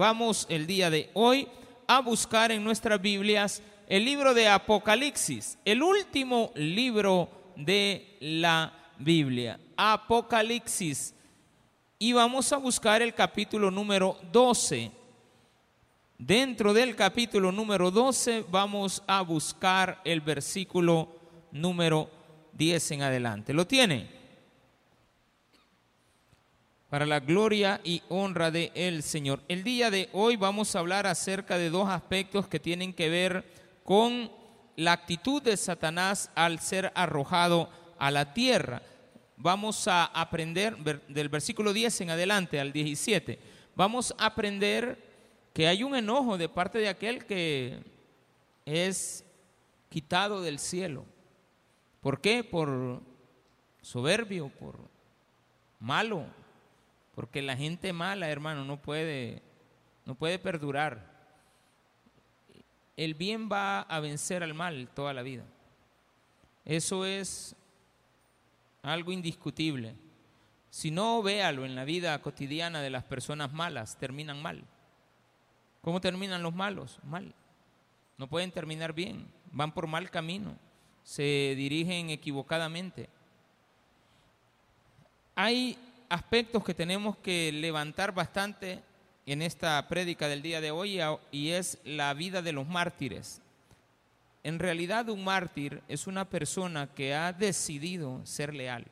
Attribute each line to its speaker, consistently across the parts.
Speaker 1: Vamos el día de hoy a buscar en nuestras Biblias el libro de Apocalipsis, el último libro de la Biblia, Apocalipsis. Y vamos a buscar el capítulo número 12. Dentro del capítulo número 12 vamos a buscar el versículo número 10 en adelante. ¿Lo tiene? Para la gloria y honra de el Señor. El día de hoy vamos a hablar acerca de dos aspectos que tienen que ver con la actitud de Satanás al ser arrojado a la tierra. Vamos a aprender del versículo 10 en adelante al 17. Vamos a aprender que hay un enojo de parte de aquel que es quitado del cielo. ¿Por qué? Por soberbio, por malo, porque la gente mala, hermano, no puede, no puede perdurar. El bien va a vencer al mal toda la vida. Eso es algo indiscutible. Si no, véalo en la vida cotidiana de las personas malas, terminan mal. ¿Cómo terminan los malos? Mal. No pueden terminar bien, van por mal camino, se dirigen equivocadamente. Hay aspectos que tenemos que levantar bastante en esta prédica del día de hoy y es la vida de los mártires. En realidad un mártir es una persona que ha decidido ser leal,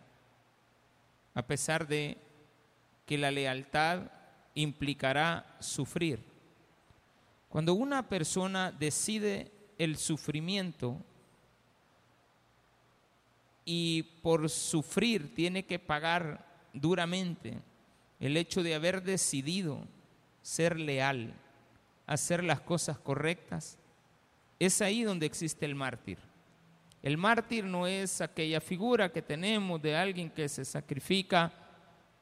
Speaker 1: a pesar de que la lealtad implicará sufrir. Cuando una persona decide el sufrimiento y por sufrir tiene que pagar duramente el hecho de haber decidido ser leal, hacer las cosas correctas, es ahí donde existe el mártir. El mártir no es aquella figura que tenemos de alguien que se sacrifica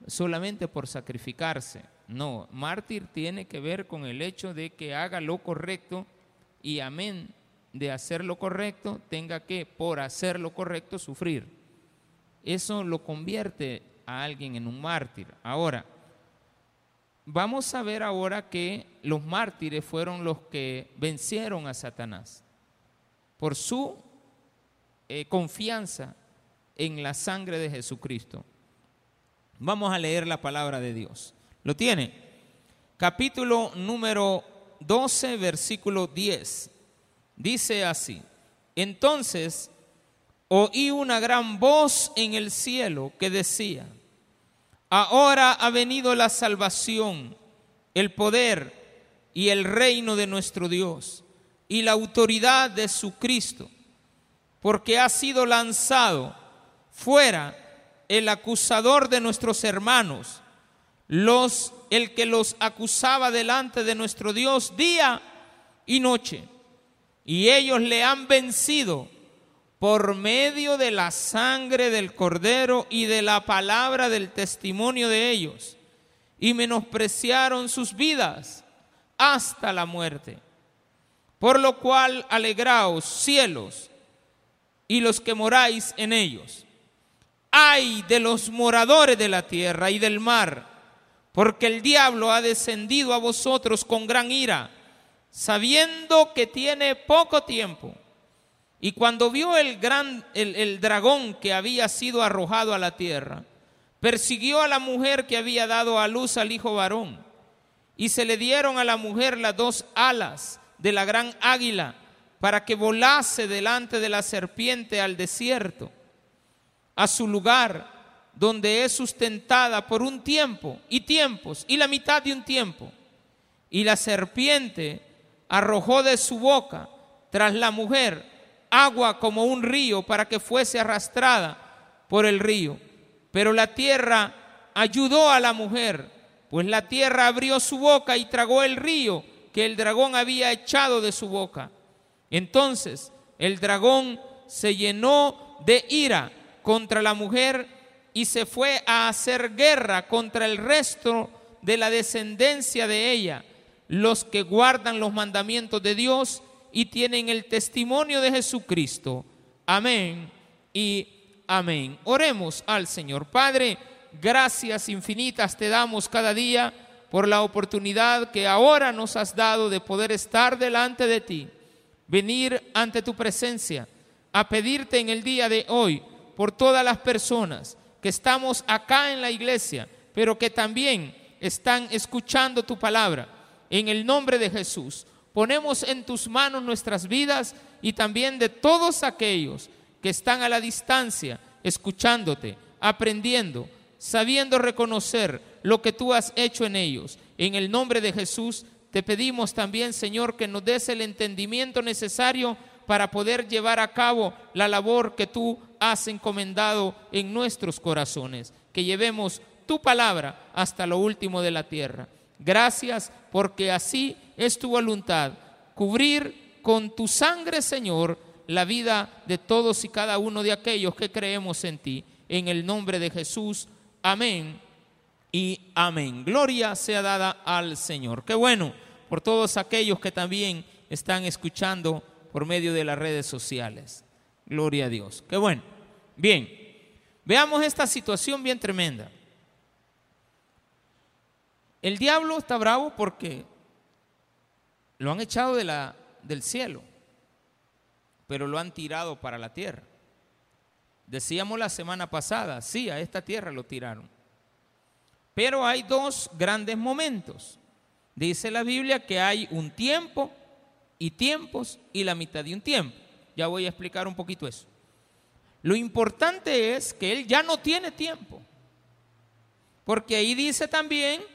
Speaker 1: solamente por sacrificarse. No, mártir tiene que ver con el hecho de que haga lo correcto y amén de hacer lo correcto, tenga que, por hacer lo correcto, sufrir. Eso lo convierte a alguien en un mártir. Ahora, vamos a ver ahora que los mártires fueron los que vencieron a Satanás por su eh, confianza en la sangre de Jesucristo. Vamos a leer la palabra de Dios. ¿Lo tiene? Capítulo número 12, versículo 10. Dice así, entonces oí una gran voz en el cielo que decía, ahora ha venido la salvación, el poder y el reino de nuestro Dios y la autoridad de su Cristo, porque ha sido lanzado fuera el acusador de nuestros hermanos, los el que los acusaba delante de nuestro Dios día y noche, y ellos le han vencido por medio de la sangre del cordero y de la palabra del testimonio de ellos, y menospreciaron sus vidas hasta la muerte. Por lo cual alegraos cielos y los que moráis en ellos. Ay de los moradores de la tierra y del mar, porque el diablo ha descendido a vosotros con gran ira, sabiendo que tiene poco tiempo. Y cuando vio el gran el, dragón que había sido arrojado a la tierra, persiguió a la mujer que había dado a luz al hijo varón. Y se le dieron a la mujer las dos alas de la gran águila para que volase delante de la serpiente al desierto, a su lugar donde es sustentada por un tiempo y tiempos y la mitad de un tiempo. Y la serpiente arrojó de su boca tras la mujer agua como un río para que fuese arrastrada por el río. Pero la tierra ayudó a la mujer, pues la tierra abrió su boca y tragó el río que el dragón había echado de su boca. Entonces el dragón se llenó de ira contra la mujer y se fue a hacer guerra contra el resto de la descendencia de ella, los que guardan los mandamientos de Dios y tienen el testimonio de Jesucristo. Amén y amén. Oremos al Señor. Padre, gracias infinitas te damos cada día por la oportunidad que ahora nos has dado de poder estar delante de ti, venir ante tu presencia, a pedirte en el día de hoy por todas las personas que estamos acá en la iglesia, pero que también están escuchando tu palabra. En el nombre de Jesús, ponemos en tus manos nuestras vidas y también de todos aquellos que están a la distancia, escuchándote, aprendiendo, sabiendo reconocer lo que tú has hecho en ellos. En el nombre de Jesús, te pedimos también, Señor, que nos des el entendimiento necesario para poder llevar a cabo la labor que tú has encomendado en nuestros corazones, que llevemos tu palabra hasta lo último de la tierra. Gracias porque así es tu voluntad, cubrir con tu sangre, Señor, la vida de todos y cada uno de aquellos que creemos en ti. En el nombre de Jesús, amén y amén. Gloria sea dada al Señor. Qué bueno por todos aquellos que también están escuchando por medio de las redes sociales. Gloria a Dios. Qué bueno. Bien, veamos esta situación bien tremenda. El diablo está bravo porque lo han echado de la, del cielo, pero lo han tirado para la tierra. Decíamos la semana pasada, sí, a esta tierra lo tiraron. Pero hay dos grandes momentos. Dice la Biblia que hay un tiempo y tiempos y la mitad de un tiempo. Ya voy a explicar un poquito eso. Lo importante es que él ya no tiene tiempo. Porque ahí dice también,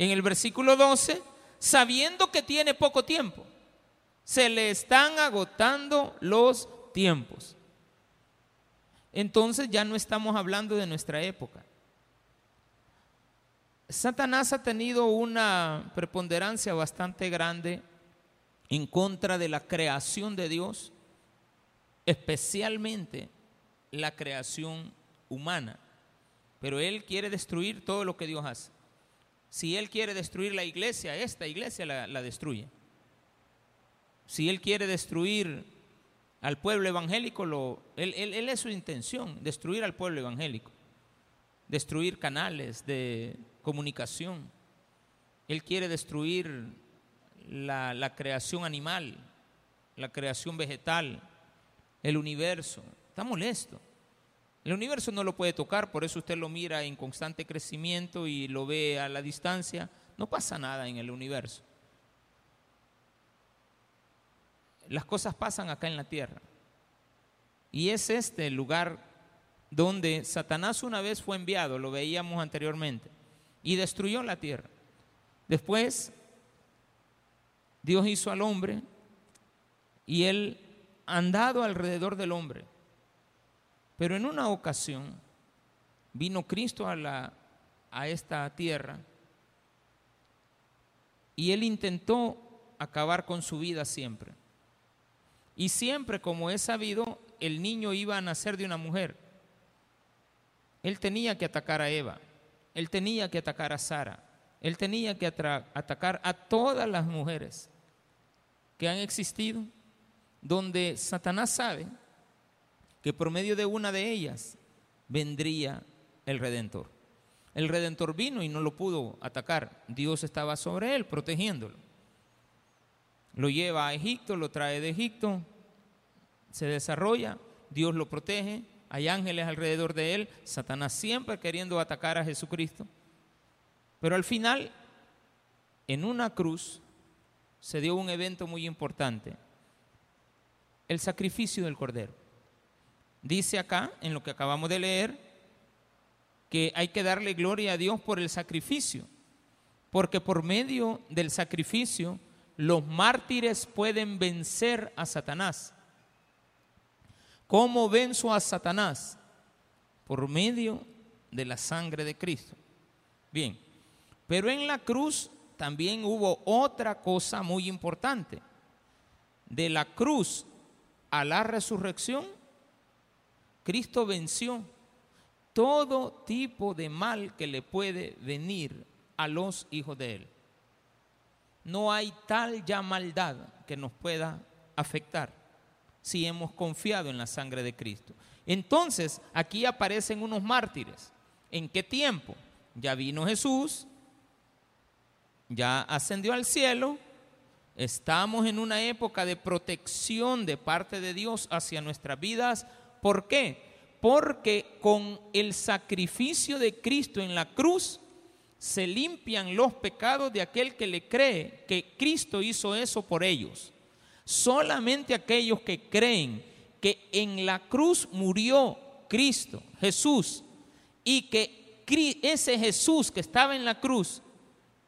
Speaker 1: en el versículo 12, sabiendo que tiene poco tiempo, se le están agotando los tiempos. Entonces ya no estamos hablando de nuestra época. Satanás ha tenido una preponderancia bastante grande en contra de la creación de Dios, especialmente la creación humana. Pero Él quiere destruir todo lo que Dios hace. Si Él quiere destruir la iglesia, esta iglesia la, destruye. Si Él quiere destruir al pueblo evangélico, lo, él, él es su intención, destruir al pueblo evangélico, destruir canales de comunicación. Él quiere destruir la, creación animal, la creación vegetal, el universo. Está molesto. El universo no lo puede tocar, por eso usted lo mira en constante crecimiento y lo ve a la distancia. No pasa nada en el universo. Las cosas pasan acá en la tierra. Y es este el lugar donde Satanás una vez fue enviado, lo veíamos anteriormente, y destruyó la tierra. Después Dios hizo al hombre y él andado alrededor del hombre. Pero en una ocasión vino Cristo a, la, a esta tierra y él intentó acabar con su vida siempre. Y siempre, como es sabido, el niño iba a nacer de una mujer. Él tenía que atacar a Eva, él tenía que atacar a Sara, él tenía que atacar a todas las mujeres que han existido, donde Satanás sabe que por medio de una de ellas vendría el Redentor. El Redentor vino y no lo pudo atacar. Dios estaba sobre él, protegiéndolo. Lo lleva a Egipto, lo trae de Egipto, se desarrolla, Dios lo protege, hay ángeles alrededor de él, Satanás siempre queriendo atacar a Jesucristo. Pero al final, en una cruz, se dio un evento muy importante, el sacrificio del cordero. Dice acá, en lo que acabamos de leer, que hay que darle gloria a Dios por el sacrificio, porque por medio del sacrificio los mártires pueden vencer a Satanás. ¿Cómo venzo a Satanás? Por medio de la sangre de Cristo. Bien, pero en la cruz también hubo otra cosa muy importante. De la cruz a la resurrección, Cristo venció todo tipo de mal que le puede venir a los hijos de Él. No hay tal ya maldad que nos pueda afectar si hemos confiado en la sangre de Cristo. Entonces, aquí aparecen unos mártires. ¿En qué tiempo? Ya vino Jesús, ya ascendió al cielo, estamos en una época de protección de parte de Dios hacia nuestras vidas. ¿Por qué? Porque con el sacrificio de Cristo en la cruz se limpian los pecados de aquel que le cree que Cristo hizo eso por ellos. Solamente aquellos que creen que en la cruz murió Cristo, Jesús, y que ese Jesús que estaba en la cruz,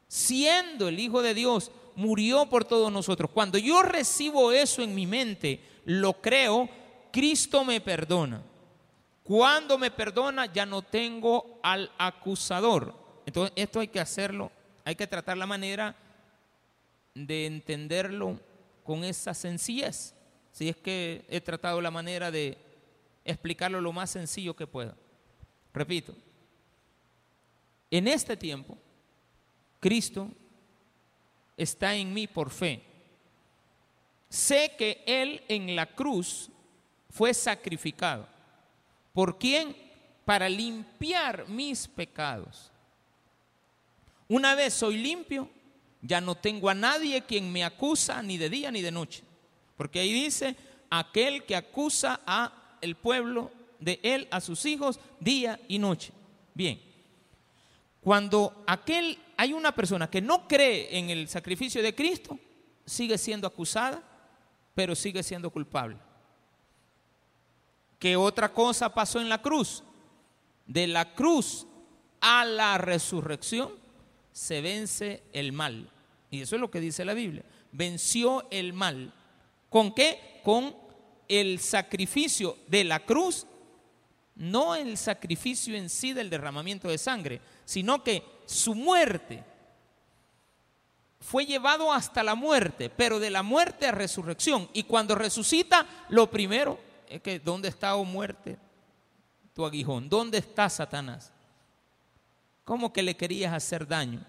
Speaker 1: siendo el Hijo de Dios, murió por todos nosotros. Cuando yo recibo eso en mi mente, lo creo, Cristo me perdona. Cuando me perdona, ya no tengo al acusador. Entonces, esto hay que hacerlo, hay que tratar la manera de entenderlo con esa sencillez. Si es que he tratado la manera de explicarlo lo más sencillo que pueda. Repito, en este tiempo, Cristo está en mí por fe. Sé que Él en la cruz fue sacrificado. ¿Por quién? Para limpiar mis pecados. Una vez soy limpio, ya no tengo a nadie quien me acusa ni de día ni de noche. Porque ahí dice, aquel que acusa a el pueblo de él, a sus hijos, día y noche. Bien, cuando aquel hay una persona que no cree en el sacrificio de Cristo, sigue siendo acusada, pero sigue siendo culpable. ¿Qué otra cosa pasó en la cruz? De la cruz a la resurrección se vence el mal. Y eso es lo que dice la Biblia. Venció el mal. ¿Con qué? Con el sacrificio de la cruz, no el sacrificio en sí del derramamiento de sangre, sino que su muerte fue llevado hasta la muerte, pero de la muerte a resurrección. Y cuando resucita, lo primero es que, ¿dónde está, oh muerte, tu aguijón? ¿Dónde está Satanás? ¿Cómo que le querías hacer daño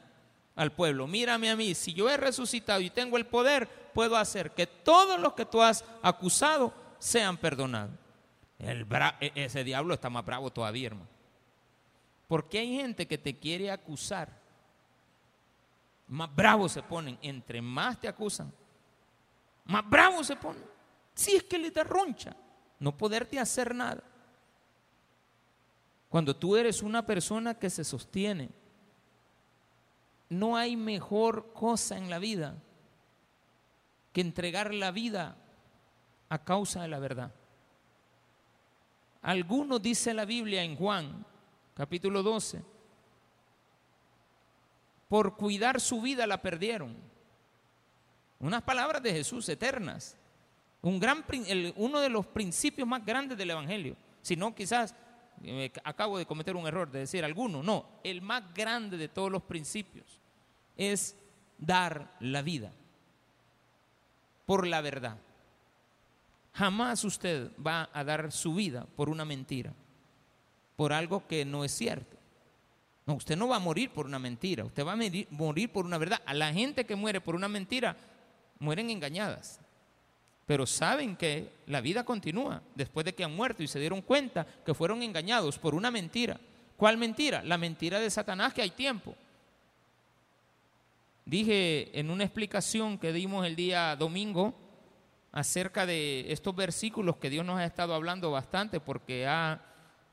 Speaker 1: al pueblo? Mírame a mí, si yo he resucitado y tengo el poder, puedo hacer que todos los que tú has acusado sean perdonados. E-, ese diablo está más bravo todavía, hermano. Porque hay gente que te quiere acusar. Más bravos se ponen. Entre más te acusan, más bravos se ponen. Si es que le da roncha no poderte hacer nada. Cuando tú eres una persona que se sostiene, no hay mejor cosa en la vida que entregar la vida a causa de la verdad. Algunos dice la Biblia en Juan capítulo 12, por cuidar su vida la perdieron. Unas palabras de Jesús eternas. Un gran, uno de los principios más grandes del Evangelio. Si no, quizás acabo de cometer un error de decir alguno. No, el más grande de todos los principios es dar la vida por la verdad. Jamás usted va a dar su vida por una mentira por algo que no es cierto. No, usted no va a morir por una mentira, usted va a morir por una verdad. A la gente que muere por una mentira, mueren engañadas. Pero saben que la vida continúa después de que han muerto y se dieron cuenta que fueron engañados por una mentira. ¿Cuál mentira? La mentira de Satanás que hay tiempo. Dije en una explicación que dimos el día domingo acerca de estos versículos que Dios nos ha estado hablando bastante porque ha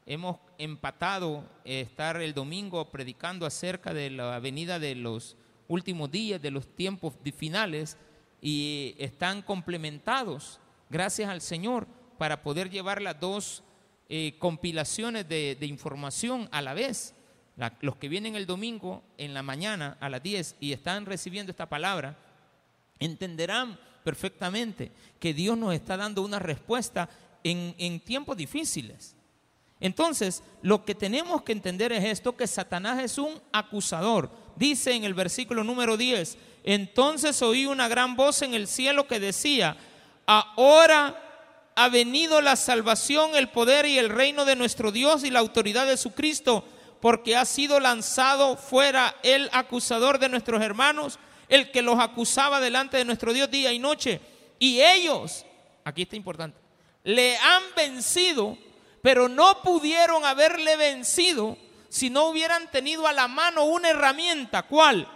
Speaker 1: hemos empatado estar el domingo predicando acerca de la venida de los últimos días, de los tiempos finales, y están complementados, gracias al Señor, para poder llevar las dos eh, compilaciones de, información a la vez. los que vienen el domingo en la mañana a las 10 y están recibiendo esta palabra, entenderán perfectamente que Dios nos está dando una respuesta en tiempos difíciles. Entonces, lo que tenemos que entender es esto, que Satanás es un acusador. Dice en el versículo número 10, entonces oí una gran voz en el cielo que decía, ahora ha venido la salvación, el poder y el reino de nuestro Dios y la autoridad de su Cristo, porque ha sido lanzado fuera el acusador de nuestros hermanos, el que los acusaba delante de nuestro Dios día y noche. Y ellos, aquí está importante, le han vencido pero no pudieron haberle vencido si no hubieran tenido a la mano una herramienta. ¿Cuál?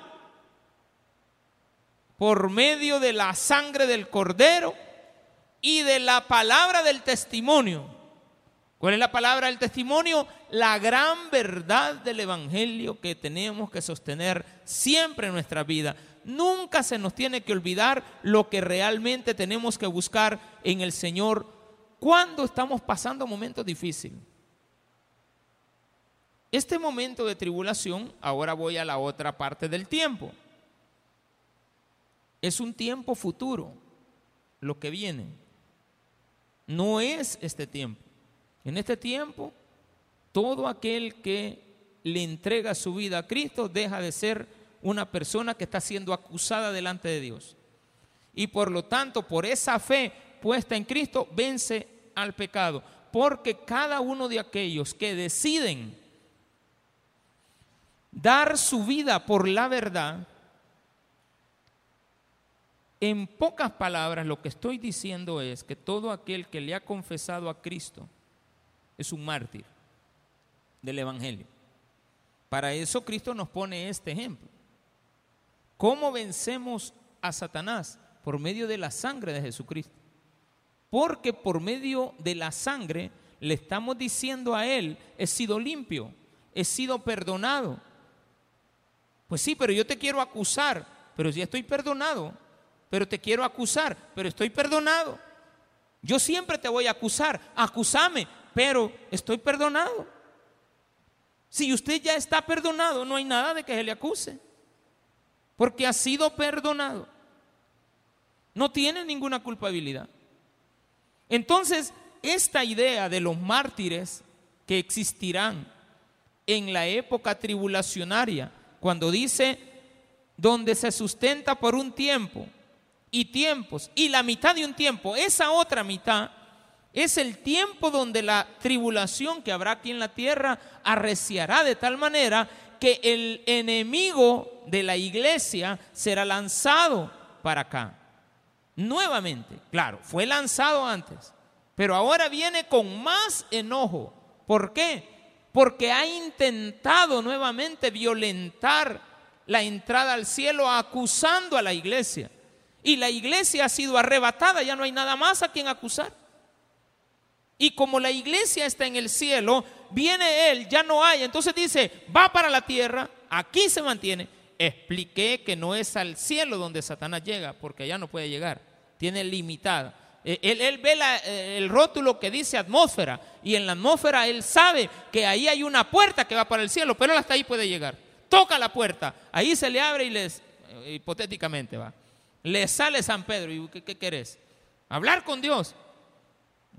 Speaker 1: Por medio de la sangre del cordero y de la palabra del testimonio. ¿Cuál es la palabra del testimonio? La gran verdad del Evangelio que tenemos que sostener siempre en nuestra vida. Nunca se nos tiene que olvidar lo que realmente tenemos que buscar en el Señor cuando estamos pasando momentos difíciles. Este momento de tribulación, ahora voy a la otra parte del tiempo. Es un tiempo futuro, lo que viene. No es este tiempo. En este tiempo, todo aquel que le entrega su vida a Cristo deja de ser una persona que está siendo acusada delante de Dios. Y por lo tanto, por esa fe puesta en Cristo, vence al pecado. Porque cada uno de aquellos que deciden dar su vida por la verdad, en pocas palabras lo que estoy diciendo es que todo aquel que le ha confesado a Cristo es un mártir del Evangelio. Para eso Cristo nos pone este ejemplo. ¿Cómo vencemos a Satanás? Por medio de la sangre de Jesucristo. Porque por medio de la sangre le estamos diciendo a Él, he sido limpio, he sido perdonado. Pues sí, pero yo te quiero acusar, pero ya estoy perdonado pero te quiero acusar, pero estoy perdonado. Yo siempre te voy a acusar, acusame, pero estoy perdonado. Si usted ya está perdonado, no hay nada de que se le acuse, porque ha sido perdonado. No tiene ninguna culpabilidad. Entonces, esta idea de los mártires que existirán en la época tribulacionaria, cuando dice, donde se sustenta por un tiempo y tiempos. Y la mitad de un tiempo, esa otra mitad, es el tiempo donde la tribulación que habrá aquí en la tierra arreciará de tal manera que el enemigo de la iglesia será lanzado para acá. Nuevamente, claro, fue lanzado antes, pero ahora viene con más enojo. ¿Por qué? Porque ha intentado nuevamente violentar la entrada al cielo acusando a la iglesia y la iglesia ha sido arrebatada, ya no hay nada más a quien acusar. Y como la iglesia está en el cielo, viene Él, ya no hay. Entonces dice, va para la tierra, aquí se mantiene. Expliqué que no es al cielo donde Satanás llega, porque allá no puede llegar, tiene limitada. E, él, ve eh, el rótulo que dice atmósfera y en la atmósfera él sabe que ahí hay una puerta que va para el cielo, pero él hasta ahí puede llegar. Toca la puerta, ahí se le abre y les, eh, hipotéticamente va le sale San Pedro. ¿Y qué, querés? Hablar con Dios.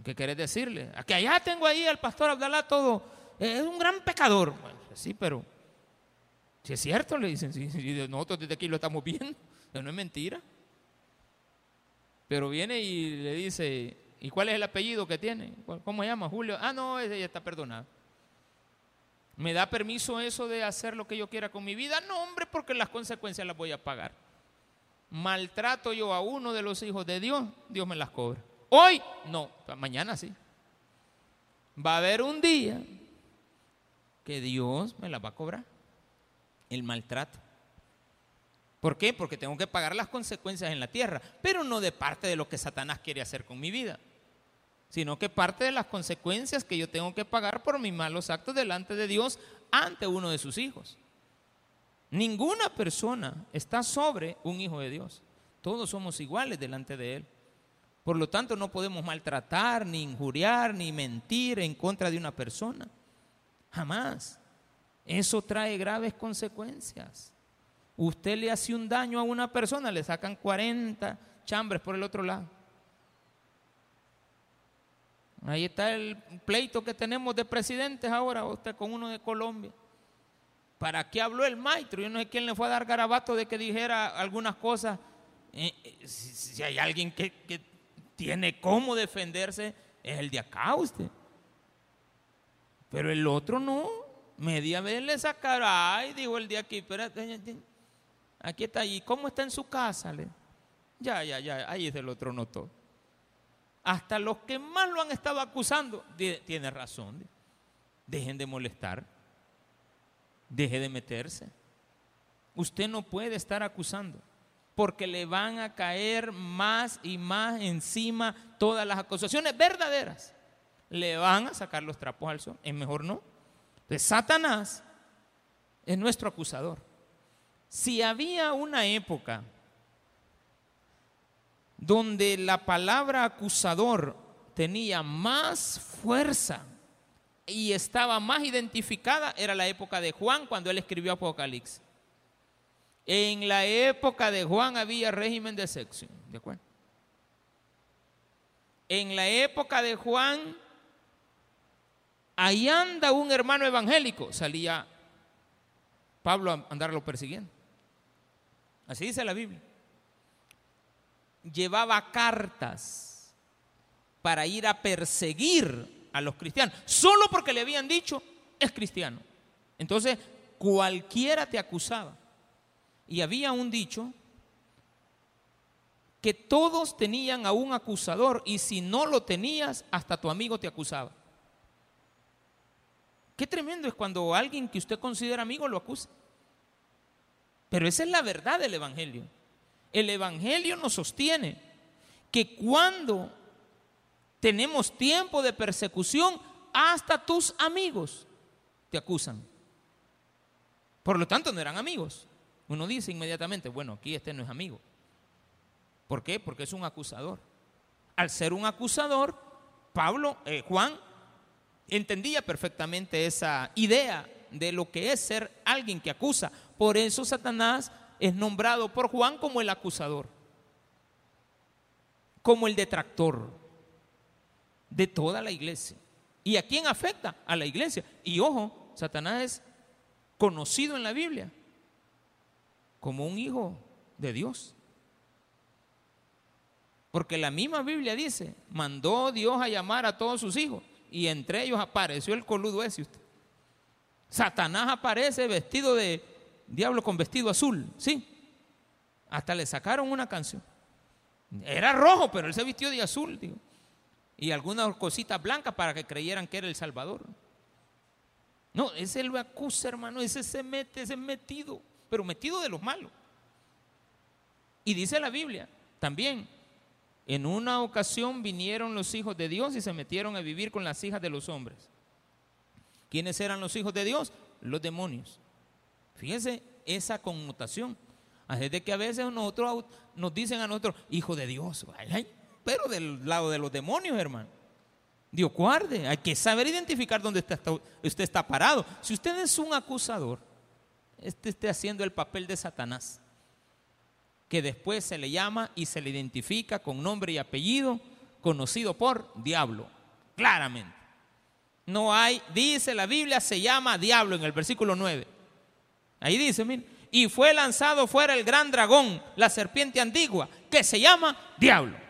Speaker 1: ¿Qué querés decirle? Que allá tengo ahí al pastor Abdalá todo. Es un gran pecador. sí, pero si es cierto, le dicen, si, nosotros desde aquí lo estamos viendo, no es mentira. Pero viene y le dice, ¿y cuál es el apellido que tiene? ¿Cómo se llama? Julio. Ah, no, ya está perdonado. ¿Me da permiso eso de hacer lo que yo quiera con mi vida? No, hombre, porque las consecuencias las voy a pagar maltrato yo a uno de los hijos de Dios, Dios me las cobra. Hoy no, mañana sí. Va a haber un día que Dios me las va a cobrar. El maltrato. ¿Por qué? Porque tengo que pagar las consecuencias en la tierra, pero no de parte de lo que Satanás quiere hacer con mi vida, sino que parte de las consecuencias que yo tengo que pagar por mis malos actos delante de Dios ante uno de sus hijos. Ninguna persona está sobre un hijo de Dios. Todos somos iguales delante de Él. Por lo tanto, no podemos maltratar, ni injuriar, ni mentir en contra de una persona. Jamás. Eso trae graves consecuencias. Usted le hace un daño a una persona, le sacan 40 chambres por el otro lado. Ahí está el pleito que tenemos de presidentes ahora, usted con uno de Colombia. ¿Para qué habló el maestro? Yo no sé quién le fue a dar garabato de que dijera algunas cosas. Eh, eh, si, hay alguien que, tiene cómo defenderse, es el de acá usted. Pero el otro no. Media vez le sacaron, ay, dijo el de aquí, espérate, aquí está, ¿y cómo está en su casa? Ya, ya, ya, ahí es el otro notó. Hasta los que más lo han estado acusando, tiene razón. Dejen de molestar. Deje de meterse. Usted no puede estar acusando. porque le van a caer más y más encima todas las acusaciones verdaderas. Le van a sacar los trapos al sol. Es mejor no. Entonces, Satanás es nuestro acusador. Si había una época donde la palabra acusador tenía más fuerza y estaba más identificada, era la época de Juan cuando él escribió Apocalipsis. En la época de Juan había régimen de sexo, ¿de acuerdo? En la época de Juan, ahí anda un hermano evangélico, salía Pablo a andarlo persiguiendo. Así dice la Biblia. Llevaba cartas para ir a perseguir a los cristianos, solo porque le habían dicho, es cristiano. Entonces, cualquiera te acusaba. Y había un dicho que todos tenían a un acusador y si no lo tenías, hasta tu amigo te acusaba. Qué tremendo es cuando alguien que usted considera amigo lo acusa. Pero esa es la verdad del Evangelio. El Evangelio nos sostiene que cuando tenemos tiempo de persecución, hasta tus amigos te acusan. Por lo tanto, no eran amigos. Uno dice inmediatamente, bueno, aquí este no es amigo. ¿Por qué? Porque es un acusador. Al ser un acusador, Pablo, eh, Juan, entendía perfectamente esa idea de lo que es ser alguien que acusa. Por eso Satanás es nombrado por Juan como el acusador, como el detractor de toda la iglesia. ¿Y a quién afecta? A la iglesia. Y ojo, Satanás es conocido en la Biblia como un hijo de Dios. Porque la misma Biblia dice, mandó Dios a llamar a todos sus hijos y entre ellos apareció el coludo ese usted. Satanás aparece vestido de diablo con vestido azul, ¿sí? Hasta le sacaron una canción. Era rojo, pero él se vistió de azul. Y algunas cositas blancas para que creyeran que era el Salvador. No, ese lo acusa, hermano, ese se mete, ese es metido pero metido de los malos. Y dice la Biblia también, en una ocasión vinieron los hijos de Dios y se metieron a vivir con las hijas de los hombres. ¿Quiénes eran los hijos de Dios? Los demonios. Fíjense esa connotación. Así de que a veces nosotros nos dicen a nosotros, hijo de Dios, pero del lado de los demonios, hermano. Dios guarde, hay que saber identificar dónde usted está parado. Si usted es un acusador, este esté haciendo el papel de Satanás, que después se le llama y se le identifica con nombre y apellido, conocido por diablo, claramente. No hay, dice la Biblia, se llama diablo en el versículo 9. Ahí dice, mire, y fue lanzado fuera el gran dragón, la serpiente antigua, que se llama diablo.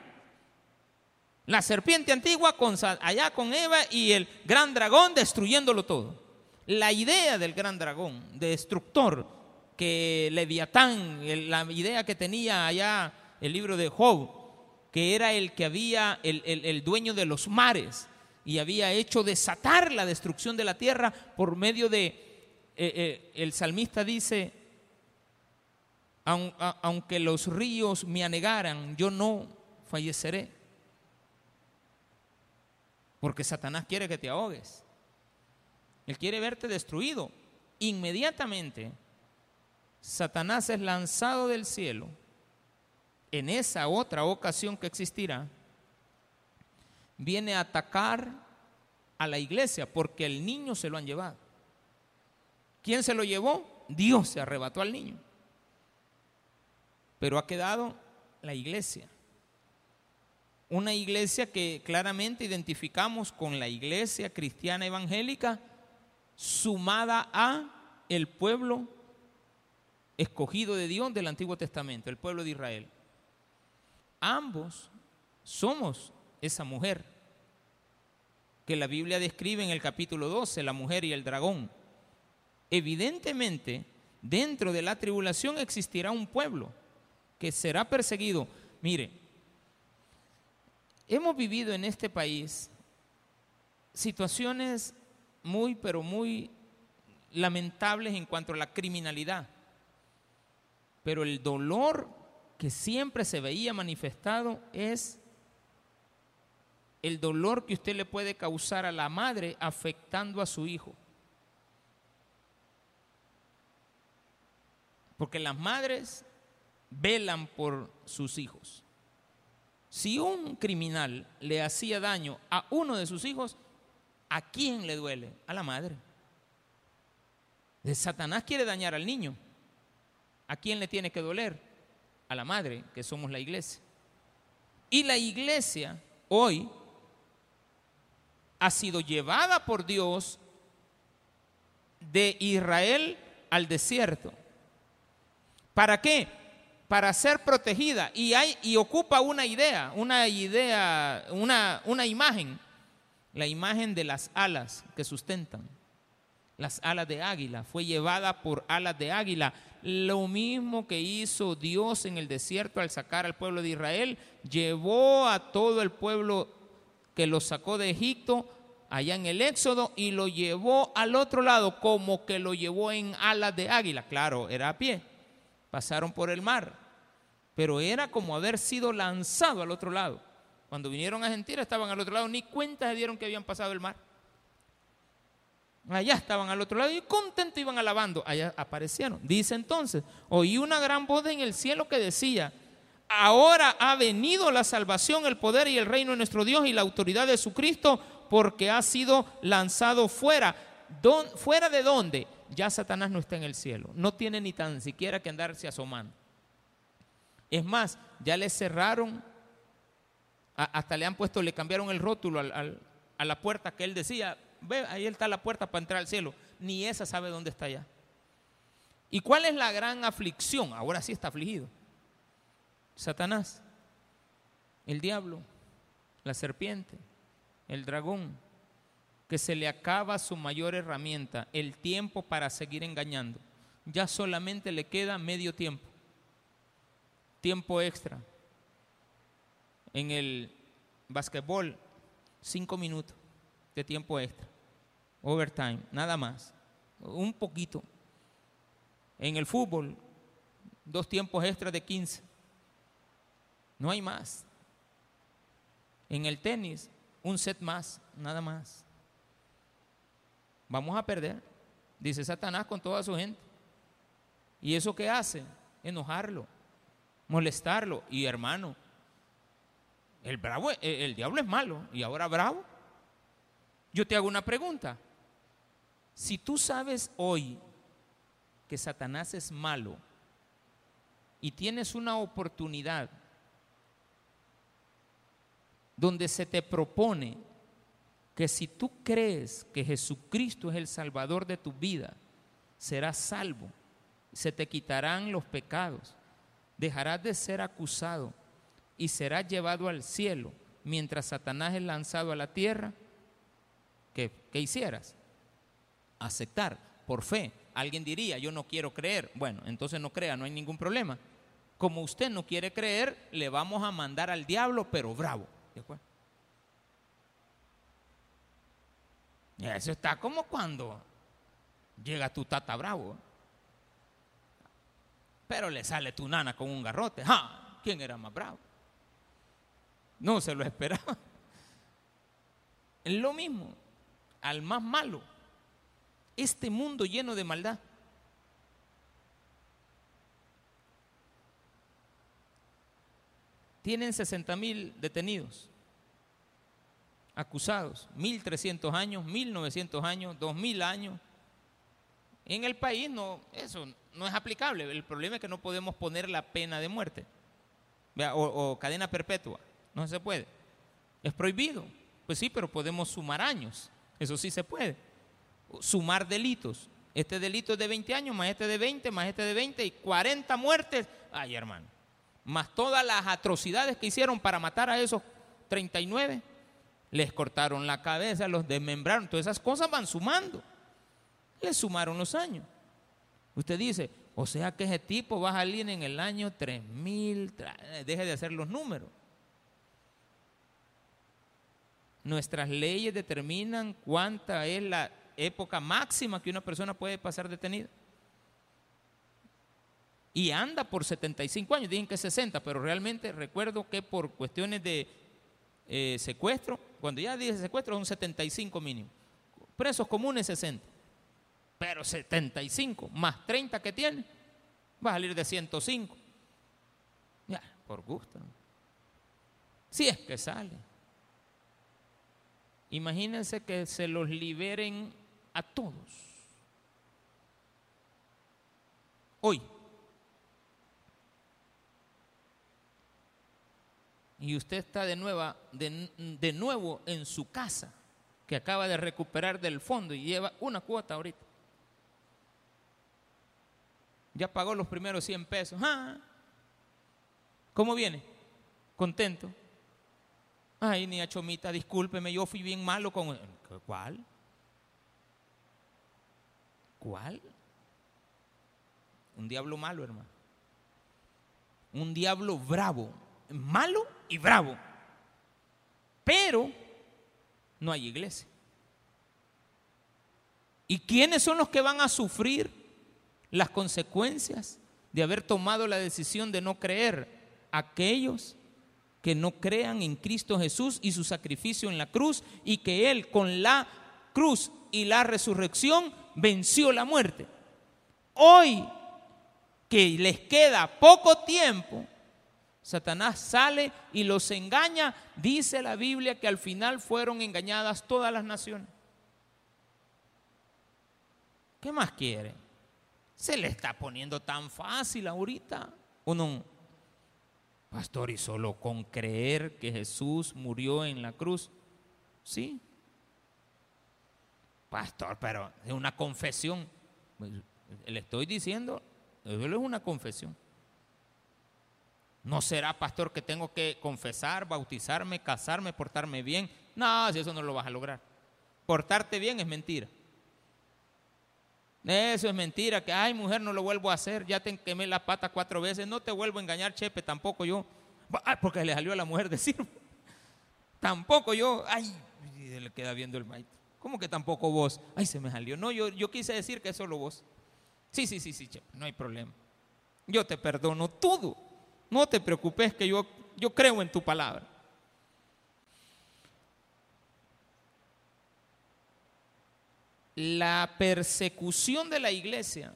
Speaker 1: La serpiente antigua con, allá con Eva y el gran dragón destruyéndolo todo la idea del gran dragón, destructor, que Leviatán, la idea que tenía allá el libro de Job, que era el que había, el, dueño de los mares, y había hecho desatar la destrucción de la tierra por medio de, eh, eh, el salmista dice, aunque los ríos me anegaran, yo no falleceré. Porque Satanás quiere que te ahogues. Él quiere verte destruido. Inmediatamente, Satanás es lanzado del cielo en esa otra ocasión que existirá, viene a atacar a la iglesia porque el niño se lo han llevado. ¿Quién se lo llevó? Dios se arrebató al niño. Pero ha quedado la iglesia. Una iglesia que claramente identificamos con la iglesia cristiana evangélica sumada a el pueblo escogido de Dios del Antiguo Testamento, el pueblo de Israel. Ambos somos esa mujer que la Biblia describe en el capítulo 12, la mujer y el dragón. Evidentemente, dentro de la tribulación existirá un pueblo que será perseguido. Mire, hemos vivido en este país situaciones muy, pero muy lamentables en cuanto a la criminalidad. Pero el dolor que siempre se veía manifestado es el dolor que usted le puede causar a la madre afectando a su hijo. Porque las madres velan por sus hijos. Si un criminal le hacía daño a uno de sus hijos, ¿a quién le duele? A la madre. Satanás quiere dañar al niño. ¿A quién le tiene que doler? A la madre, que somos la iglesia. Y la iglesia hoy ha sido llevada por Dios de Israel al desierto. ¿Para qué? Para ser protegida. Y, hay, y ocupa una idea, una idea, una, una imagen. La imagen de las alas que sustentan. Las alas de águila. Fue llevada por alas de águila. Lo mismo que hizo Dios en el desierto al sacar al pueblo de Israel. Llevó a todo el pueblo que lo sacó de Egipto allá en el Éxodo y lo llevó al otro lado como que lo llevó en alas de águila. Claro, era a pie. Pasaron por el mar. Pero era como haber sido lanzado al otro lado. Cuando vinieron a Argentina estaban al otro lado, ni cuenta se dieron que habían pasado el mar. Allá estaban al otro lado y contentos iban alabando. Allá aparecieron. Dice entonces, oí una gran voz en el cielo que decía, ahora ha venido la salvación, el poder y el reino de nuestro Dios y la autoridad de su Cristo, porque ha sido lanzado fuera. ¿Fuera de dónde? Ya Satanás no está en el cielo. No tiene ni tan siquiera que andarse asomando. Es más, ya le cerraron, hasta le han puesto, le cambiaron el rótulo a la puerta que él decía, ve, ahí está la puerta para entrar al cielo. Ni esa sabe dónde está ya. ¿Y cuál es la gran aflicción? Ahora sí está afligido. Satanás, el diablo, la serpiente, el dragón, que se le acaba su mayor herramienta, el tiempo para seguir engañando. Ya solamente le queda medio tiempo, tiempo extra. En el basquetbol, cinco minutos de tiempo extra, overtime, nada más, un poquito. En el fútbol, dos tiempos extra de 15, no hay más. En el tenis, un set más, nada más. Vamos a perder, dice Satanás con toda su gente. ¿Y eso qué hace? Enojarlo, molestarlo. Y hermano, el, bravo, el, el diablo es malo y ahora bravo. Yo te hago una pregunta. Si tú sabes hoy que Satanás es malo y tienes una oportunidad donde se te propone que si tú crees que Jesucristo es el Salvador de tu vida, serás salvo, se te quitarán los pecados, dejarás de ser acusado y serás llevado al cielo mientras Satanás es lanzado a la tierra, ¿qué, qué hicieras? Aceptar por fe. Alguien diría, yo no quiero creer. Bueno, entonces no crea, no hay ningún problema. Como usted no quiere creer, le vamos a mandar al diablo, pero bravo. Eso está como cuando llega tu tata bravo. Pero le sale tu nana con un garrote. ¡Ja! ¿Quién era más bravo? No se lo esperaba. Es lo mismo al más malo. Este mundo lleno de maldad. Tienen 60 mil detenidos acusados, 1300 años, 1900 años, 2000 años. En el país no, eso no es aplicable. El problema es que no podemos poner la pena de muerte o, o cadena perpetua. No se puede. Es prohibido. Pues sí, pero podemos sumar años. Eso sí se puede. Sumar delitos. Este delito es de 20 años, más este de 20, más este de 20 y 40 muertes. Ay, hermano. Más todas las atrocidades que hicieron para matar a esos 39 les cortaron la cabeza, los desmembraron, todas esas cosas van sumando. Les sumaron los años. Usted dice, o sea que ese tipo va a salir en el año 3000, deje de hacer los números. Nuestras leyes determinan cuánta es la época máxima que una persona puede pasar detenida. y anda por 75 años, dicen que 60, pero realmente recuerdo que por cuestiones de eh, secuestro, cuando ya dice secuestro son 75 mínimo, presos comunes 60, pero 75 más 30 que tiene, va a salir de 105. Ya, por gusto. Si es que sale. Imagínense que se los liberen a todos. Hoy. Y usted está de, nueva, de, de nuevo en su casa, que acaba de recuperar del fondo y lleva una cuota ahorita. Ya pagó los primeros 100 pesos. Ah, ¿Cómo viene? Contento. Ay, ni a Chomita, discúlpeme, yo fui bien malo con... ¿Cuál? ¿Cuál? Un diablo malo, hermano. Un diablo bravo. Malo y bravo. Pero no hay iglesia. ¿Y quiénes son los que van a sufrir las consecuencias de haber tomado la decisión de no creer? Aquellos que no crean en Cristo Jesús y su sacrificio en la cruz y que Él con la cruz y la resurrección venció la muerte. Hoy que les queda poco tiempo, Satanás sale y los engaña. Dice la Biblia que al final fueron engañadas todas las naciones. ¿Qué más quiere? Se le está poniendo tan fácil ahorita, ¿o no? Pastor, y solo con creer que Jesús murió en la cruz. Sí. Pastor, pero es una confesión. Le estoy diciendo es una confesión. No será, pastor, que tengo que confesar, bautizarme, casarme, portarme bien. No, si eso no lo vas a lograr. Portarte bien es mentira. Eso es mentira, que, ay, mujer, no lo vuelvo a hacer, ya te quemé la pata cuatro veces, no te vuelvo a engañar, chepe, tampoco yo. porque le salió a la mujer decir, tampoco yo, ay, le queda viendo el maestro. ¿Cómo que tampoco vos? Ay, se me salió. No, yo, yo quise decir que solo vos. Sí, sí, sí, sí, no hay problema. Yo te perdono todo. No te preocupes que yo, yo creo en tu palabra. La persecución de la iglesia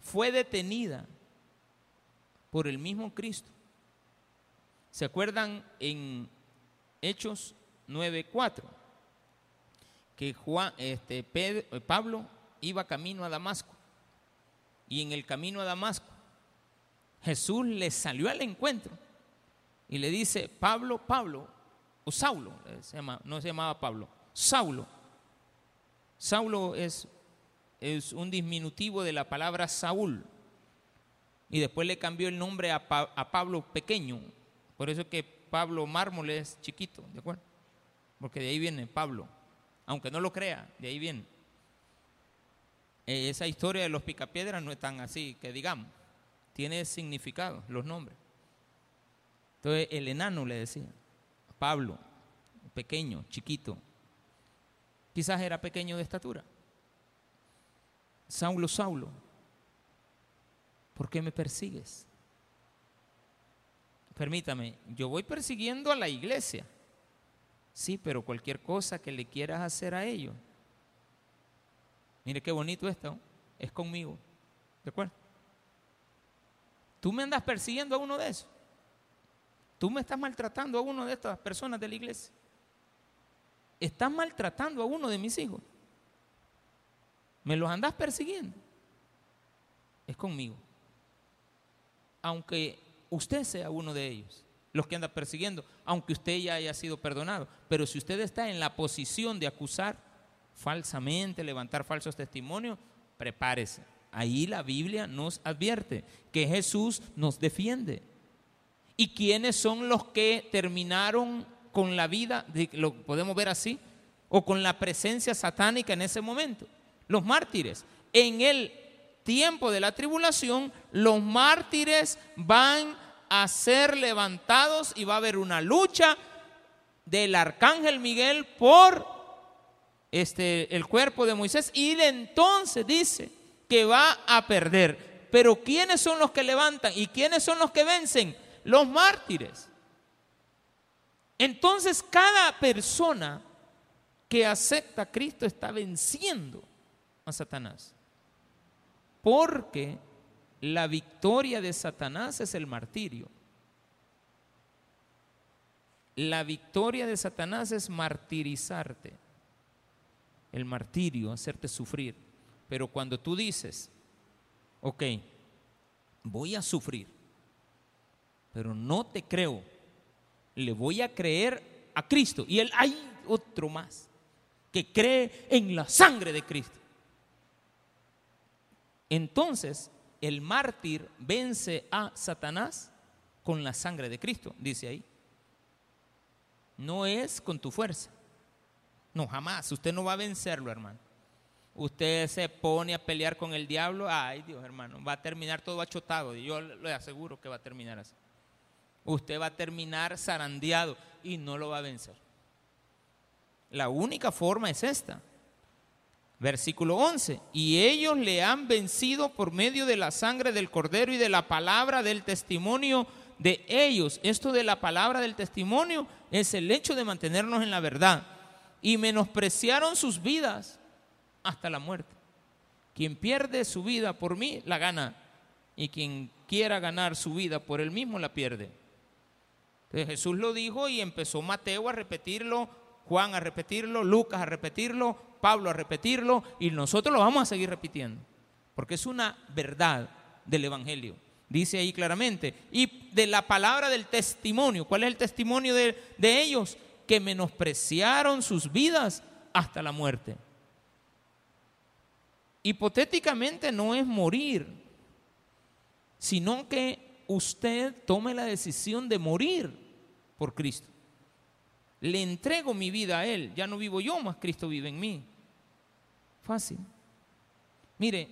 Speaker 1: fue detenida por el mismo Cristo. ¿Se acuerdan en Hechos 9:4? Que Juan, este, Pablo iba camino a Damasco y en el camino a Damasco, Jesús le salió al encuentro y le dice, Pablo, Pablo, o Saulo, no se llamaba Pablo, Saulo. Saulo es, es un diminutivo de la palabra Saúl. Y después le cambió el nombre a, a Pablo pequeño. Por eso es que Pablo mármol es chiquito, ¿de acuerdo? Porque de ahí viene Pablo. Aunque no lo crea, de ahí viene. Eh, esa historia de los picapiedras no es tan así, que digamos, tiene significado, los nombres. Entonces el enano le decía, Pablo, pequeño, chiquito, quizás era pequeño de estatura. Saulo, Saulo, ¿por qué me persigues? Permítame, yo voy persiguiendo a la iglesia. Sí, pero cualquier cosa que le quieras hacer a ellos, Mire qué bonito esto. Es conmigo. ¿De acuerdo? Tú me andas persiguiendo a uno de esos. Tú me estás maltratando a uno de estas personas de la iglesia. Estás maltratando a uno de mis hijos. Me los andas persiguiendo. Es conmigo. Aunque usted sea uno de ellos, los que anda persiguiendo, aunque usted ya haya sido perdonado. Pero si usted está en la posición de acusar, falsamente, levantar falsos testimonios, prepárese. Ahí la Biblia nos advierte que Jesús nos defiende. ¿Y quiénes son los que terminaron con la vida, lo podemos ver así, o con la presencia satánica en ese momento? Los mártires. En el tiempo de la tribulación, los mártires van a ser levantados y va a haber una lucha del arcángel Miguel por este, el cuerpo de Moisés y entonces dice que va a perder. Pero ¿quiénes son los que levantan y quiénes son los que vencen? Los mártires. Entonces cada persona que acepta a Cristo está venciendo a Satanás. Porque la victoria de Satanás es el martirio. La victoria de Satanás es martirizarte. El martirio, hacerte sufrir. Pero cuando tú dices, ok, voy a sufrir, pero no te creo, le voy a creer a Cristo. Y él, hay otro más, que cree en la sangre de Cristo. Entonces, el mártir vence a Satanás con la sangre de Cristo, dice ahí. No es con tu fuerza. No, jamás. Usted no va a vencerlo, hermano. Usted se pone a pelear con el diablo. Ay, Dios, hermano. Va a terminar todo achotado. Y yo le aseguro que va a terminar así. Usted va a terminar zarandeado y no lo va a vencer. La única forma es esta. Versículo 11. Y ellos le han vencido por medio de la sangre del cordero y de la palabra del testimonio de ellos. Esto de la palabra del testimonio es el hecho de mantenernos en la verdad. Y menospreciaron sus vidas hasta la muerte. Quien pierde su vida por mí, la gana. Y quien quiera ganar su vida por él mismo, la pierde. Entonces Jesús lo dijo y empezó Mateo a repetirlo, Juan a repetirlo, Lucas a repetirlo, Pablo a repetirlo y nosotros lo vamos a seguir repitiendo, porque es una verdad del Evangelio. Dice ahí claramente, y de la palabra del testimonio, ¿cuál es el testimonio de, de ellos? Que menospreciaron sus vidas hasta la muerte. Hipotéticamente no es morir, sino que usted tome la decisión de morir por Cristo. Le entrego mi vida a Él, ya no vivo yo, más Cristo vive en mí. Fácil. Mire,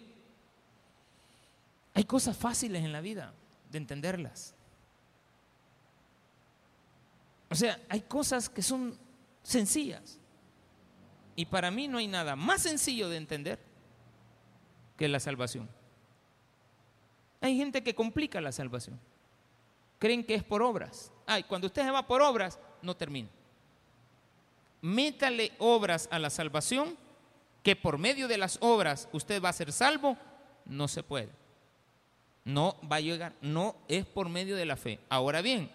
Speaker 1: hay cosas fáciles en la vida de entenderlas. O sea, hay cosas que son sencillas. Y para mí no hay nada más sencillo de entender que la salvación. Hay gente que complica la salvación. Creen que es por obras. Ay, cuando usted se va por obras, no termina. Métale obras a la salvación que por medio de las obras usted va a ser salvo, no se puede. No va a llegar, no es por medio de la fe. Ahora bien,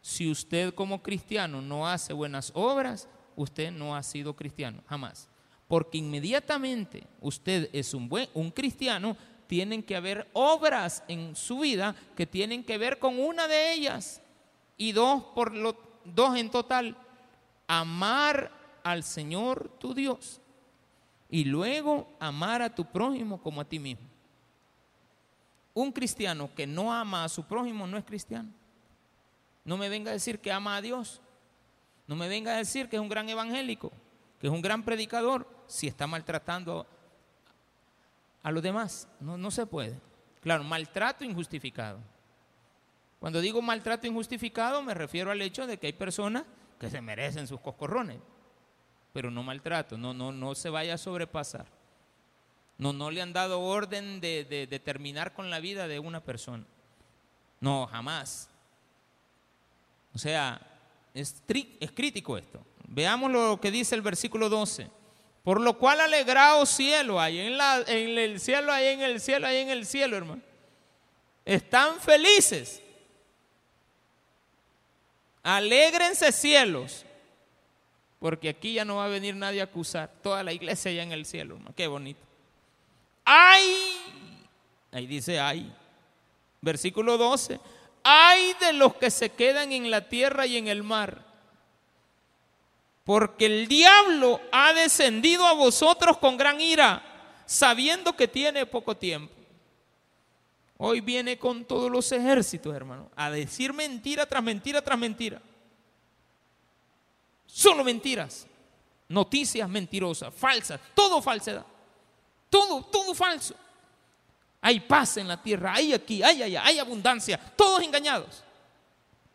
Speaker 1: si usted como cristiano no hace buenas obras, usted no ha sido cristiano, jamás. Porque inmediatamente usted es un buen un cristiano, tienen que haber obras en su vida que tienen que ver con una de ellas y dos por lo dos en total, amar al Señor tu Dios y luego amar a tu prójimo como a ti mismo. Un cristiano que no ama a su prójimo no es cristiano. No me venga a decir que ama a Dios. No me venga a decir que es un gran evangélico, que es un gran predicador, si está maltratando a los demás. No, no se puede. Claro, maltrato injustificado. Cuando digo maltrato injustificado me refiero al hecho de que hay personas que se merecen sus coscorrones pero no maltrato, no, no, no se vaya a sobrepasar. No, no le han dado orden de, de, terminar con la vida de una persona. No, jamás. O sea, es, es crítico esto. Veamos lo que dice el versículo 12. Por lo cual alegraos cielo, ahí en, el cielo, ahí en el cielo, ahí en el cielo, hermano. Están felices. Alégrense cielos porque aquí ya no va a venir nadie a acusar. Toda la iglesia ya en el cielo, qué bonito. ¡Ay! Ahí dice ay. Versículo 12. ¡Ay de los que se quedan en la tierra y en el mar! Porque el diablo ha descendido a vosotros con gran ira, sabiendo que tiene poco tiempo. Hoy viene con todos los ejércitos, hermano, a decir mentira tras mentira tras mentira. Solo mentiras. Noticias mentirosas, falsas, todo falsedad. Todo, todo falso. Hay paz en la tierra, hay aquí, hay allá, hay abundancia, todos engañados.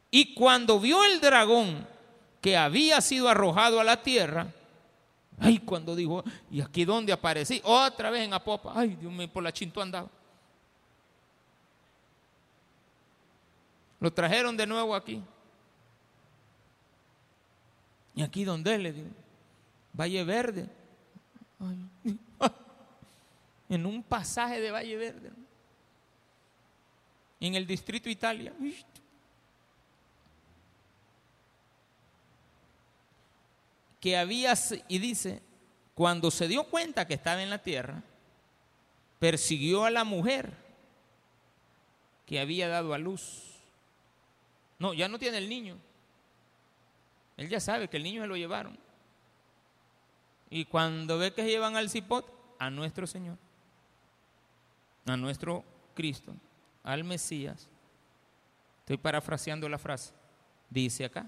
Speaker 1: Y cuando vio el dragón que había sido arrojado a la tierra, ay, cuando dijo, ¿y aquí dónde aparecí? Otra vez en Apopa, ay, Dios mío, por la chinto andaba. Lo trajeron de nuevo aquí. ¿Y aquí dónde es? Le digo, Valle Verde. En un pasaje de Valle Verde. En el distrito Italia. Que había, y dice, cuando se dio cuenta que estaba en la tierra, persiguió a la mujer que había dado a luz. No, ya no tiene el niño. Él ya sabe que el niño se lo llevaron. Y cuando ve que llevan al cipot, a nuestro Señor, a nuestro Cristo, al Mesías, estoy parafraseando la frase, dice acá,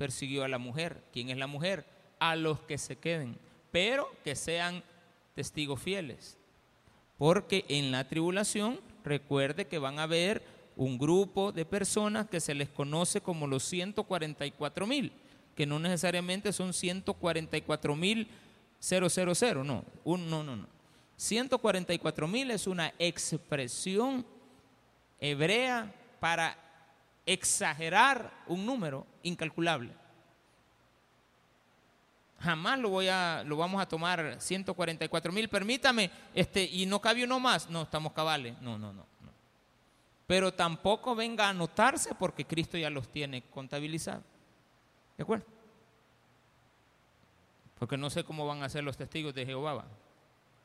Speaker 1: persiguió a la mujer. ¿Quién es la mujer? A los que se queden, pero que sean testigos fieles. Porque en la tribulación, recuerde que van a haber un grupo de personas que se les conoce como los 144 mil, que no necesariamente son 144 mil 000, no, un, no, no, no. 144 mil es una expresión hebrea para exagerar un número incalculable. Jamás lo voy a, lo vamos a tomar 144 mil, permítame, este, y no cabe uno más. No, estamos cabales. No, no, no, no. Pero tampoco venga a anotarse porque Cristo ya los tiene contabilizados. ¿De acuerdo? Porque no sé cómo van a ser los testigos de Jehová,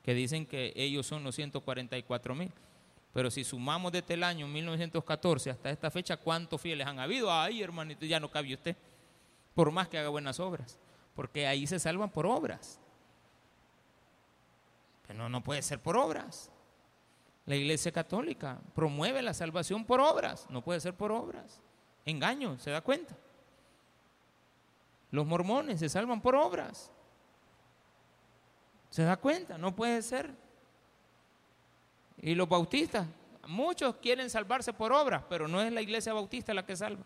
Speaker 1: que dicen que ellos son los 144 mil. Pero si sumamos desde el año 1914 hasta esta fecha, ¿cuántos fieles han habido? Ay, hermanito, ya no cabe usted. Por más que haga buenas obras porque ahí se salvan por obras. Pero no, puede ser por obras. La iglesia católica promueve la salvación por obras, no puede ser por obras. Engaño, ¿se da cuenta? Los mormones se salvan por obras. ¿Se da cuenta? No puede ser. Y los bautistas, muchos quieren salvarse por obras, pero no es la iglesia bautista la que salva.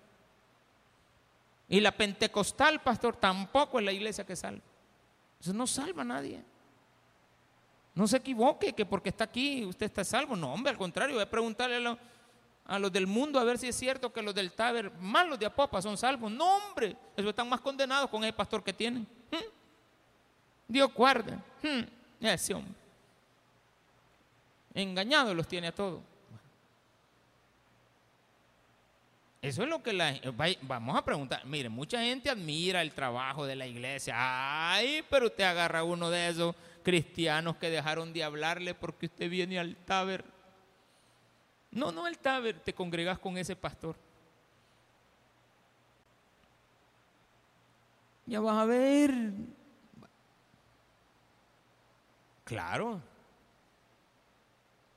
Speaker 1: Y la pentecostal, pastor, tampoco es la iglesia que salva. Eso no salva a nadie. No se equivoque que porque está aquí usted está salvo. No, hombre, al contrario, voy a preguntarle a, los del mundo a ver si es cierto que los del Taber, más los de Apopa, son salvos. No, hombre, ellos están más condenados con ese pastor que tienen. ¿Mm? Dios guarde. ¿Mm? Ese hombre. Engañados los tiene a todos. Eso es lo que la vamos a preguntar. Mire, mucha gente admira el trabajo de la iglesia. Ay, pero usted agarra uno de esos cristianos que dejaron de hablarle porque usted viene al taber. No, no al taber, te congregas con ese pastor. Ya vas a ver. Claro.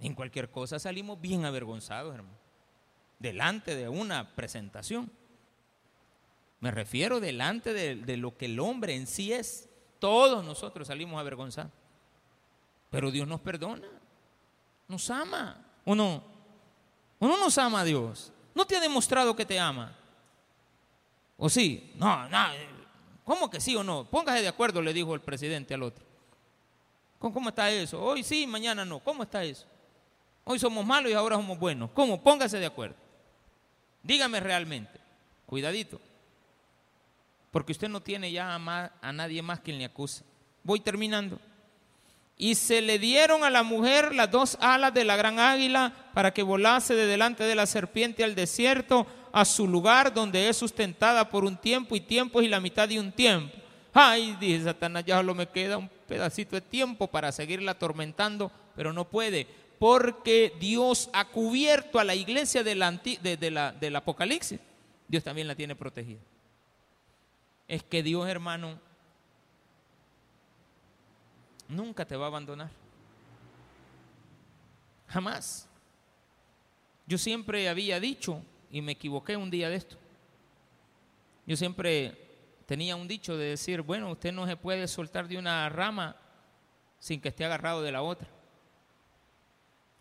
Speaker 1: En cualquier cosa salimos bien avergonzados, hermano delante de una presentación. Me refiero delante de, lo que el hombre en sí es. Todos nosotros salimos avergonzados. Pero Dios nos perdona. Nos ama. ¿O no? ¿O no nos ama a Dios? ¿No te ha demostrado que te ama? ¿O sí? No, no. ¿Cómo que sí o no? Póngase de acuerdo, le dijo el presidente al otro. ¿Cómo está eso? Hoy sí, mañana no. ¿Cómo está eso? Hoy somos malos y ahora somos buenos. ¿Cómo? Póngase de acuerdo. Dígame realmente, cuidadito, porque usted no tiene ya a, nadie más quien le acuse. Voy terminando. Y se le dieron a la mujer las dos alas de la gran águila para que volase de delante de la serpiente al desierto, a su lugar donde es sustentada por un tiempo y tiempos y la mitad de un tiempo. Ay, dice Satanás, ya solo me queda un pedacito de tiempo para seguirla atormentando, pero no puede porque Dios ha cubierto a la iglesia del, del Apocalipsis. Dios también la tiene protegida. Es que Dios, hermano, nunca te va a abandonar. Jamás. Yo siempre había dicho, y me equivoqué un día de esto, yo siempre tenía un dicho de decir, bueno, usted no se puede soltar de una rama sin que esté agarrado de la otra.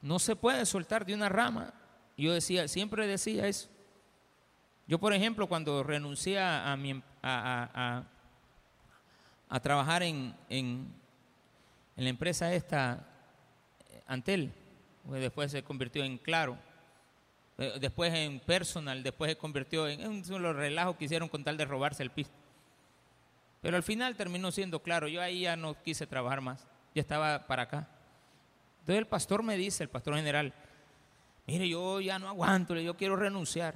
Speaker 1: No se puede soltar de una rama. Yo decía, siempre decía eso. Yo, por ejemplo, cuando renuncié a, a, trabajar en, en, la empresa esta, Antel, pues después se convirtió en Claro, eh, después en personal, después se convirtió en, un solo relajo que hicieron con tal de robarse el piso. Pero al final terminó siendo claro, yo ahí ya no quise trabajar más, ya estaba para acá. Entonces el pastor me dice, el pastor general, mire, yo ya no aguanto, yo quiero renunciar.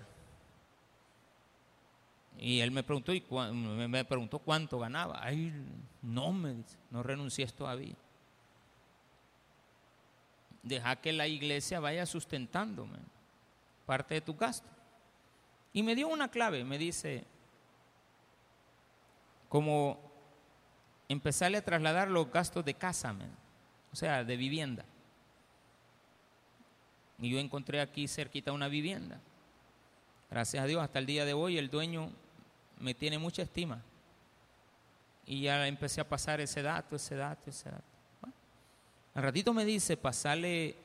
Speaker 1: Y él me preguntó, y me preguntó cuánto ganaba. Ay, no, me dice, no renuncié todavía. Deja que la iglesia vaya sustentándome parte de tu gasto. Y me dio una clave, me dice, como empezarle a trasladar los gastos de casa, o sea, de vivienda. Y yo encontré aquí cerquita una vivienda. Gracias a Dios, hasta el día de hoy el dueño me tiene mucha estima. Y ya empecé a pasar ese dato, ese dato, ese dato. al ratito me dice pasarle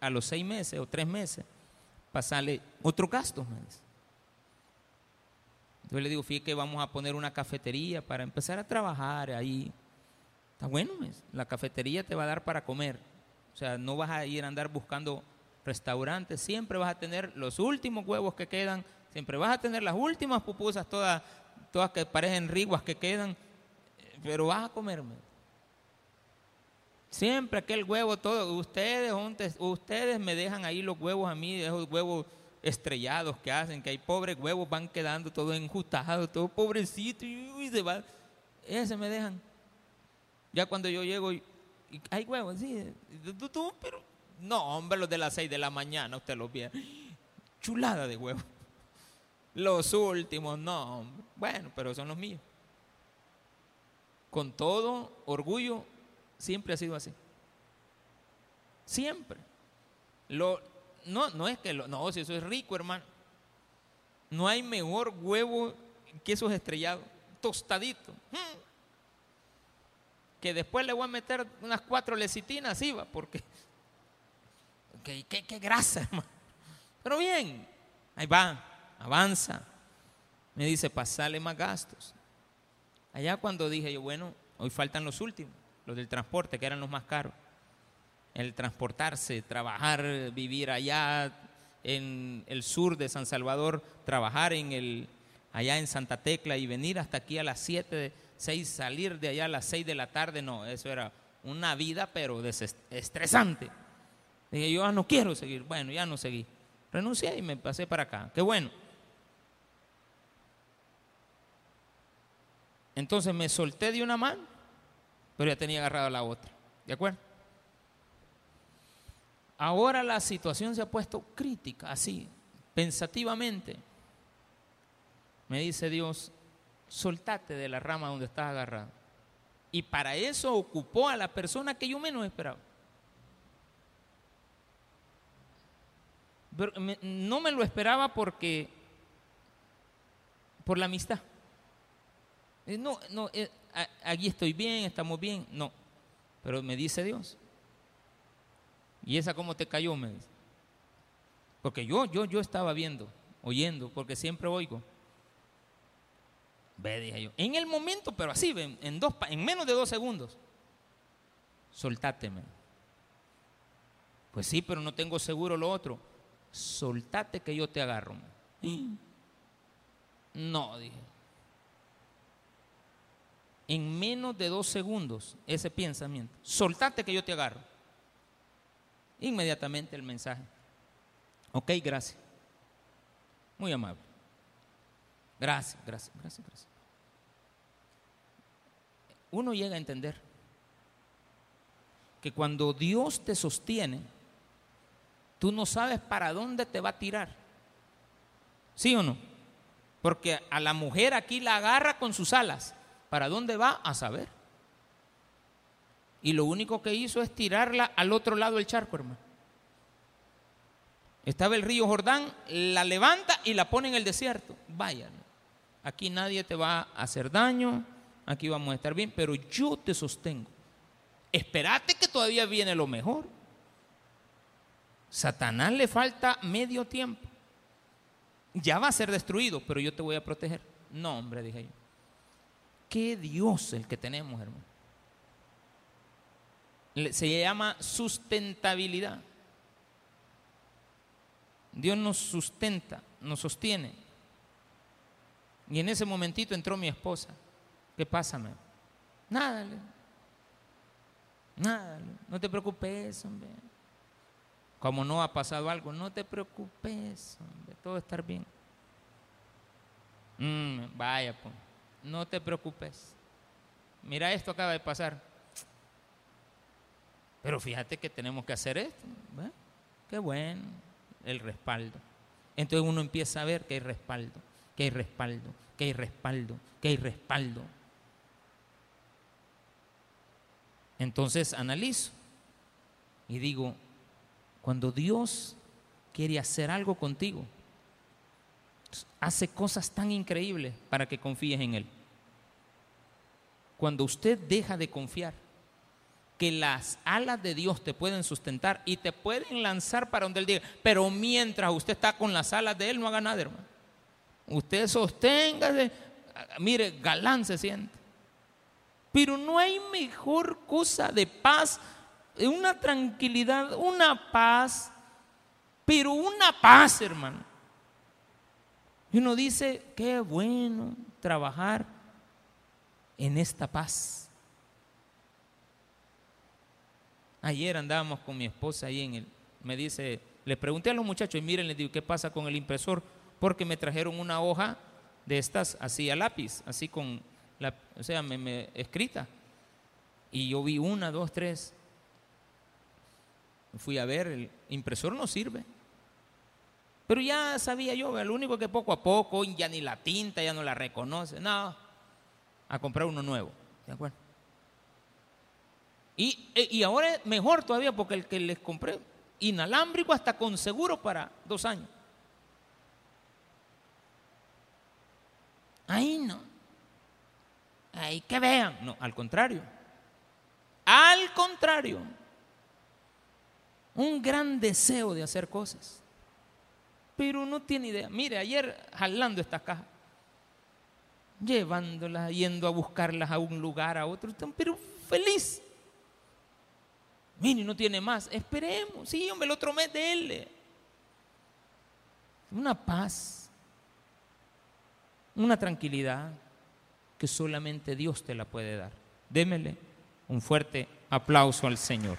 Speaker 1: a los seis meses o tres meses, pasarle otro gasto. Me Yo le digo, fíjate que vamos a poner una cafetería para empezar a trabajar ahí. Está bueno, la cafetería te va a dar para comer. O sea, no vas a ir a andar buscando restaurantes, siempre vas a tener los últimos huevos que quedan, siempre vas a tener las últimas pupusas, todas, todas que parecen riguas que quedan, pero vas a comerme. Siempre aquel huevo, todo, ustedes, ustedes me dejan ahí los huevos a mí, esos huevos estrellados que hacen, que hay pobres huevos van quedando todos enjustados, todo pobrecito, y, se. Ese me dejan. Ya cuando yo llego hay huevos, sí. Tú, pero no, hombre, los de las 6 de la mañana, usted los ve. Chulada de huevos. Los últimos, no. Bueno, pero son los míos. Con todo orgullo, siempre ha sido así. Siempre. Lo, no, no es que lo, no, si eso es rico, hermano. No hay mejor huevo que esos estrellados, tostaditos. Hmm que después le voy a meter unas cuatro lecitinas, iba, porque qué, qué, grasa, hermano. Pero bien, ahí va, avanza. Me dice, pasale más gastos. Allá cuando dije yo, bueno, hoy faltan los últimos, los del transporte, que eran los más caros. El transportarse, trabajar, vivir allá en el sur de San Salvador, trabajar en el, allá en Santa Tecla y venir hasta aquí a las 7 de, seis, salir de allá a las seis de la tarde, no, eso era una vida pero estresante. Dije, yo no quiero seguir, bueno, ya no seguí. Renuncié y me pasé para acá, qué bueno. Entonces me solté de una mano, pero ya tenía agarrado la otra, ¿de acuerdo? Ahora la situación se ha puesto crítica, así, pensativamente. Me dice Dios, soltate de la rama donde estás agarrado. Y para eso ocupó a la persona que yo menos esperaba. Pero no me lo esperaba porque, por la amistad. Eh, no, no, eh, aquí estoy bien, estamos bien. No, pero me dice Dios. ¿Y esa cómo te cayó? Me dice. Porque yo, yo, yo estaba viendo, oyendo, porque siempre oigo. Ve, dije yo. En el momento, pero así, en, dos, en menos de dos segundos. Soltáteme. Pues sí, pero no tengo seguro lo otro. Soltate que yo te agarro. No, dije. En menos de dos segundos, ese pensamiento. Soltate que yo te agarro. Inmediatamente el mensaje. Ok, gracias. Muy amable. Gracias, gracias, gracias, gracias. Uno llega a entender que cuando Dios te sostiene, tú no sabes para dónde te va a tirar. ¿Sí o no? Porque a la mujer aquí la agarra con sus alas. ¿Para dónde va? A saber. Y lo único que hizo es tirarla al otro lado del charco, hermano. Estaba el río Jordán, la levanta y la pone en el desierto. Vayan. Aquí nadie te va a hacer daño, aquí vamos a estar bien, pero yo te sostengo. Espérate que todavía viene lo mejor. Satanás le falta medio tiempo. Ya va a ser destruido, pero yo te voy a proteger. No, hombre, dije yo. Qué Dios el que tenemos, hermano. Se llama sustentabilidad. Dios nos sustenta, nos sostiene. Y en ese momentito entró mi esposa. ¿Qué pasa? Nada, nada, no te preocupes, hombre. Como no ha pasado algo, no te preocupes, hombre, todo va a estar bien. Mm, vaya, pues, no te preocupes. Mira, esto acaba de pasar. Pero fíjate que tenemos que hacer esto. Qué bueno, el respaldo. Entonces uno empieza a ver que hay respaldo, que hay respaldo, que hay respaldo, que hay respaldo. Entonces analizo y digo, cuando Dios quiere hacer algo contigo, hace cosas tan increíbles para que confíes en Él. Cuando usted deja de confiar, que las alas de Dios te pueden sustentar y te pueden lanzar para donde Él diga, pero mientras usted está con las alas de Él, no haga nada, hermano. Usted sostenga, mire, galán se siente. Pero no hay mejor cosa de paz, una tranquilidad, una paz, pero una paz, hermano. Y uno dice, qué bueno trabajar en esta paz. Ayer andábamos con mi esposa ahí en el, me dice, le pregunté a los muchachos y miren, les digo, ¿qué pasa con el impresor? Porque me trajeron una hoja de estas así a lápiz, así con o sea, me, escrita. Y yo vi una, dos, tres. Fui a ver, el impresor no sirve. Pero ya sabía yo, lo único que poco a poco, ya ni la tinta, ya no la reconoce. No, a comprar uno nuevo. ¿De acuerdo? Y, e, y ahora es mejor todavía porque el que les compré, inalámbrico hasta con seguro para dos años. Ahí no. Ahí que vean. No, al contrario. Al contrario. Un gran deseo de hacer cosas. Pero no tiene idea. Mire, ayer jalando estas cajas, llevándolas, yendo a buscarlas a un lugar, a otro, pero feliz. Mire, no tiene más. Esperemos. Sí, hombre, el otro mes de él. Una paz. Una tranquilidad que solamente Dios te la puede dar. Démele un fuerte aplauso al Señor.